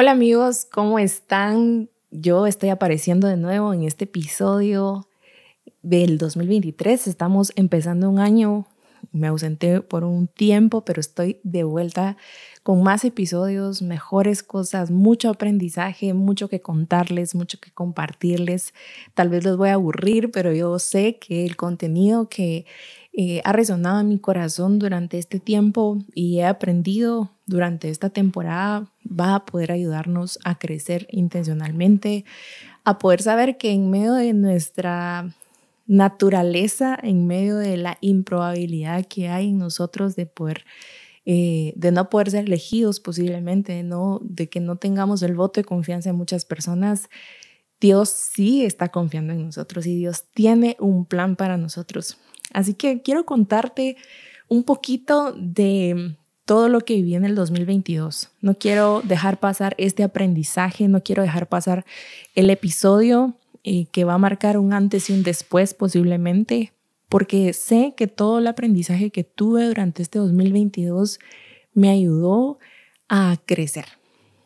Hola amigos, ¿cómo están? Yo estoy apareciendo de nuevo en este episodio del 2023. Estamos empezando un año. Me ausenté por un tiempo, pero estoy de vuelta con más episodios, mejores cosas, mucho aprendizaje, mucho que contarles, mucho que compartirles. Tal vez les voy a aburrir, pero yo sé que el contenido que eh, ha resonado en mi corazón durante este tiempo y he aprendido durante esta temporada va a poder ayudarnos a crecer intencionalmente, a poder saber que en medio de nuestra naturaleza, en medio de la improbabilidad que hay en nosotros de poder eh, de no poder ser elegidos posiblemente, no, de que no tengamos el voto de confianza en muchas personas, Dios sí está confiando en nosotros y Dios tiene un plan para nosotros. Así que quiero contarte un poquito de todo lo que viví en el 2022. No quiero dejar pasar este aprendizaje, no quiero dejar pasar el episodio eh, que va a marcar un antes y un después posiblemente, porque sé que todo el aprendizaje que tuve durante este 2022 me ayudó a crecer.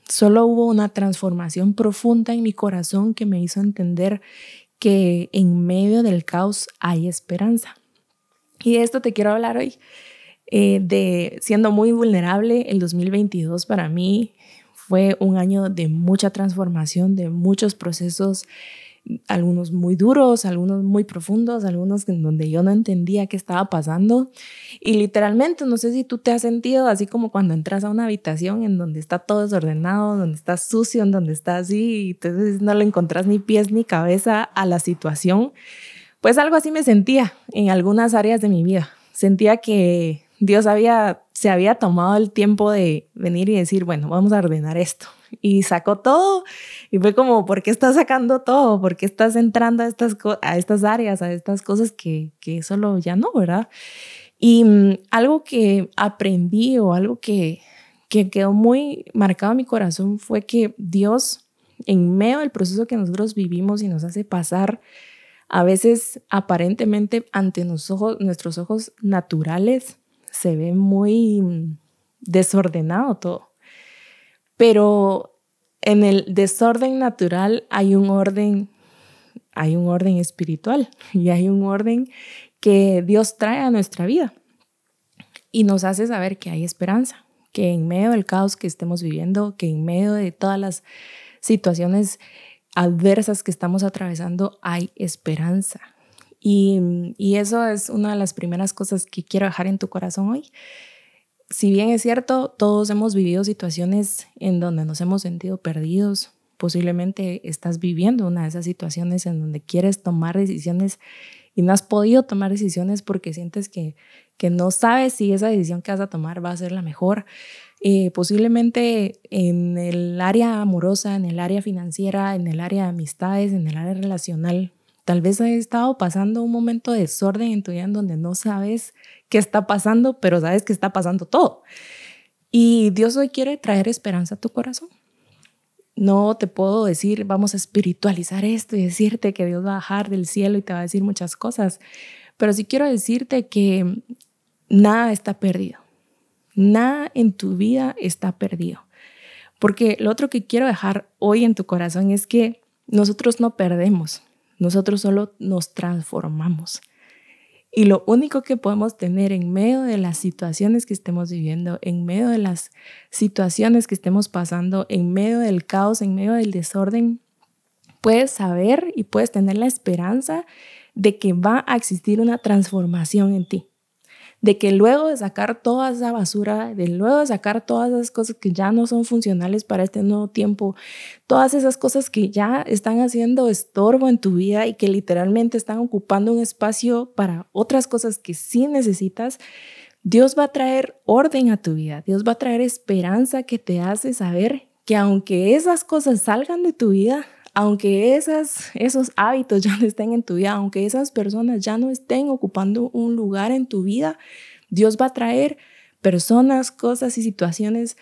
Solo hubo una transformación profunda en mi corazón que me hizo entender que en medio del caos hay esperanza. Y de esto te quiero hablar hoy, eh, de siendo muy vulnerable, el 2022 para mí fue un año de mucha transformación, de muchos procesos, algunos muy duros, algunos muy profundos, algunos en donde yo no entendía qué estaba pasando. Y literalmente, no sé si tú te has sentido así como cuando entras a una habitación en donde está todo desordenado, donde está sucio, en donde está así, y entonces no le encontrás ni pies ni cabeza a la situación. Pues algo así me sentía en algunas áreas de mi vida. Sentía que Dios había, se había tomado el tiempo de venir y decir, bueno, vamos a ordenar esto. Y sacó todo y fue como, ¿por qué estás sacando todo? ¿Por qué estás entrando a estas, a estas áreas, a estas cosas que, que solo ya no, verdad? Y mm, algo que aprendí o algo que, que quedó muy marcado en mi corazón fue que Dios, en medio del proceso que nosotros vivimos y nos hace pasar, a veces aparentemente ante nuestros ojos naturales se ve muy desordenado todo. Pero en el desorden natural hay un orden, hay un orden espiritual y hay un orden que Dios trae a nuestra vida y nos hace saber que hay esperanza, que en medio del caos que estemos viviendo, que en medio de todas las situaciones adversas que estamos atravesando hay esperanza. Y, y, eso es una de las primeras cosas que quiero dejar en tu corazón hoy. Si bien es cierto, todos hemos vivido situaciones en donde nos hemos sentido perdidos, posiblemente estás viviendo una de esas situaciones en donde quieres tomar decisiones y no has podido tomar decisiones porque sientes que, que no sabes si esa decisión que vas a tomar va a ser la mejor. Eh, posiblemente en el área amorosa, en el área financiera, en el área de amistades, en el área relacional. Tal vez has estado pasando un momento de desorden en tu vida en donde no sabes qué está pasando, pero sabes que está pasando todo. Y Dios hoy quiere traer esperanza a tu corazón. No te puedo decir, vamos a espiritualizar esto y decirte que Dios va a bajar del cielo y te va a decir muchas cosas, pero sí quiero decirte que nada está perdido Nada en tu vida está perdido. Porque lo otro que quiero dejar hoy en tu corazón es que nosotros no perdemos, nosotros solo nos transformamos. Y lo único que podemos tener en medio de las situaciones que estemos viviendo, en medio de las situaciones que estemos pasando, en medio del caos, en medio del desorden, puedes saber y puedes tener la esperanza de que va a existir una transformación en ti de que luego de sacar toda esa basura, de luego de sacar todas esas cosas que ya no son funcionales para este nuevo tiempo, todas esas cosas que ya están haciendo estorbo en tu vida y que literalmente están ocupando un espacio para otras cosas que sí necesitas, Dios va a traer orden a tu vida, Dios va a traer esperanza que te hace saber que aunque esas cosas salgan de tu vida, aunque esos hábitos ya no estén en tu vida, aunque esas personas ya no estén ocupando un lugar en tu vida, Dios va a traer personas, cosas y situaciones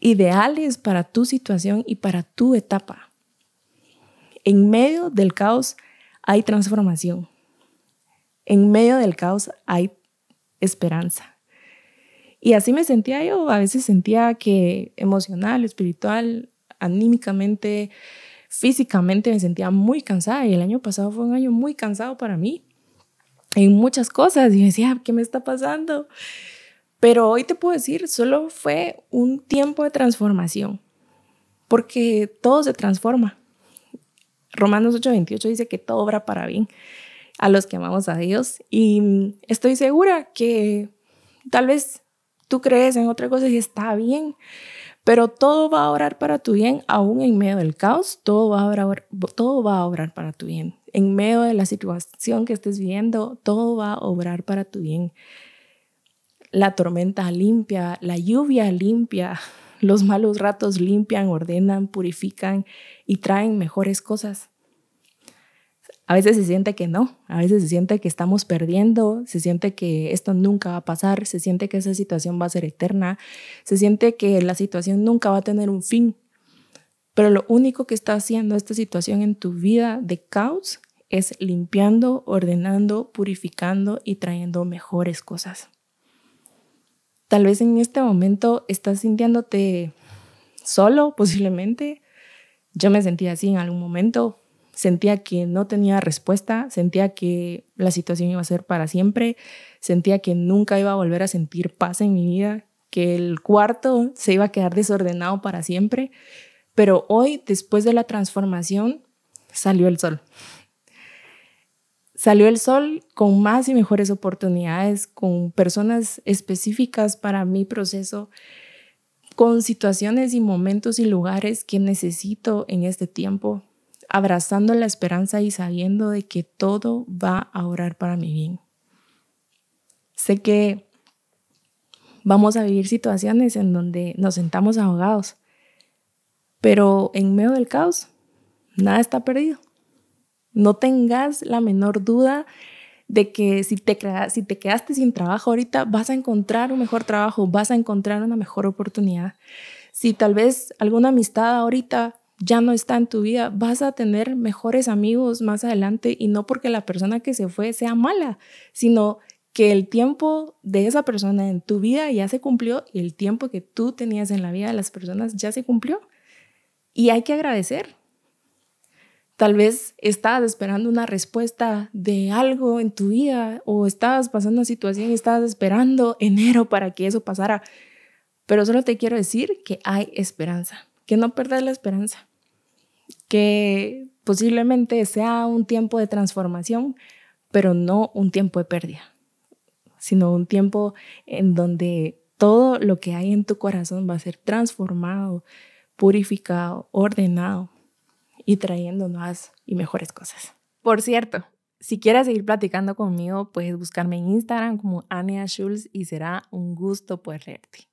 ideales para tu situación y para tu etapa. En medio del caos hay transformación. En medio del caos hay esperanza. Y así me sentía yo. A veces sentía que emocional, espiritual, anímicamente, físicamente me sentía muy cansada y el año pasado fue un año muy cansado para mí en muchas cosas y me decía, ¿qué me está pasando? Pero hoy te puedo decir, solo fue un tiempo de transformación, porque todo se transforma. Romanos 8:28 dice que todo obra para bien a los que amamos a Dios y estoy segura que tal vez tú crees en otra cosa y está bien, pero todo va a obrar para tu bien, aún en medio del caos, todo va a obrar, todo va a obrar para tu bien. En medio de la situación que estés viviendo, todo va a obrar para tu bien la tormenta limpia, la lluvia limpia, los malos ratos limpian, ordenan, purifican y traen mejores cosas. A veces se siente que no, a veces se siente que estamos perdiendo, se siente que esto nunca va a pasar, se siente que esa situación va a ser eterna, se siente que la situación nunca va a tener un fin. Pero lo único que está haciendo esta situación en tu vida de caos es limpiando, ordenando, purificando y trayendo mejores cosas. Tal vez en este momento estás sintiéndote solo, posiblemente. Yo me sentía así en algún momento. Sentía que no tenía respuesta, sentía que la situación iba a ser para siempre, sentía que nunca iba a volver a sentir paz en mi vida, que el cuarto se iba a quedar desordenado para siempre. Pero hoy, después de la transformación, salió el sol. Salió el sol con más y mejores oportunidades, con personas específicas para mi proceso, con situaciones y momentos y lugares que necesito en este tiempo, abrazando la esperanza y sabiendo de que todo va a orar para mi bien. Sé que vamos a vivir situaciones en donde nos sentamos ahogados, pero en medio del caos, nada está perdido. No tengas la menor duda de que si te, si te quedaste sin trabajo ahorita, vas a encontrar un mejor trabajo, vas a encontrar una mejor oportunidad. Si tal vez alguna amistad ahorita ya no está en tu vida, vas a tener mejores amigos más adelante y no porque la persona que se fue sea mala, sino que el tiempo de esa persona en tu vida ya se cumplió y el tiempo que tú tenías en la vida de las personas ya se cumplió. Y hay que agradecer, Tal vez estabas esperando una respuesta de algo en tu vida o estabas pasando una situación y estabas esperando enero para que eso pasara. Pero solo te quiero decir que hay esperanza, que no perdas la esperanza, que posiblemente sea un tiempo de transformación, pero no un tiempo de pérdida, sino un tiempo en donde todo lo que hay en tu corazón va a ser transformado, purificado, ordenado y trayendo nuevas y mejores cosas. Por cierto, si quieres seguir platicando conmigo, puedes buscarme en Instagram como Ania Schulz y será un gusto poder leerte.